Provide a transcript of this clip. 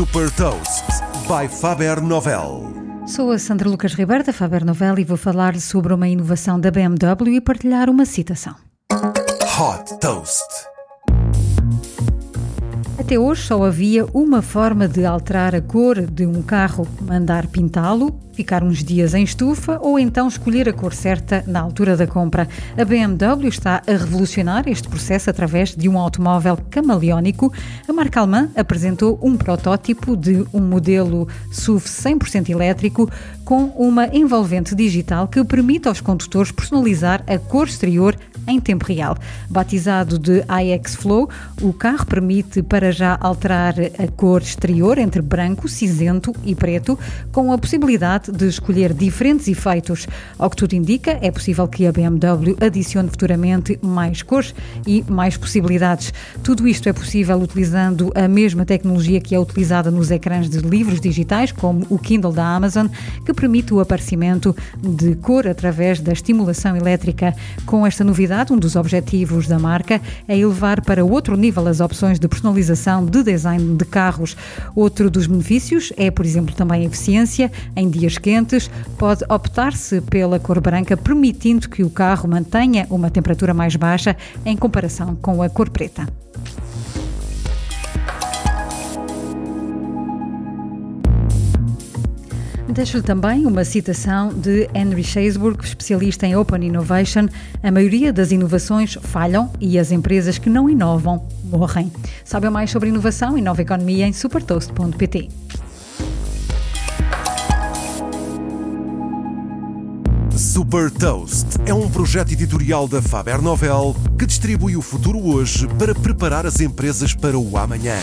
Super Toast by Faber Novel. Sou a Sandra Lucas Ribeiro da Faber Novel e vou falar sobre uma inovação da BMW e partilhar uma citação. Hot Toast. Até hoje só havia uma forma de alterar a cor de um carro: mandar pintá-lo, ficar uns dias em estufa ou então escolher a cor certa na altura da compra. A BMW está a revolucionar este processo através de um automóvel camaleónico. A marca alemã apresentou um protótipo de um modelo SUV 100% elétrico com uma envolvente digital que permite aos condutores personalizar a cor exterior em tempo real. Batizado de iX Flow, o carro permite para já alterar a cor exterior entre branco, cinzento e preto, com a possibilidade de escolher diferentes efeitos. Ao que tudo indica, é possível que a BMW adicione futuramente mais cores e mais possibilidades. Tudo isto é possível utilizando a mesma tecnologia que é utilizada nos ecrãs de livros digitais, como o Kindle da Amazon, que permite o aparecimento de cor através da estimulação elétrica. Com esta novidade, um dos objetivos da marca é elevar para outro nível as opções de personalização de design de carros. Outro dos benefícios é, por exemplo, também a eficiência. Em dias quentes, pode optar-se pela cor branca, permitindo que o carro mantenha uma temperatura mais baixa em comparação com a cor preta. Deixo-lhe também uma citação de Henry Chesburg, especialista em Open Innovation. A maioria das inovações falham e as empresas que não inovam morrem. Saiba mais sobre inovação e nova economia em supertoast.pt. Super Toast é um projeto editorial da Faber Novel que distribui o futuro hoje para preparar as empresas para o amanhã.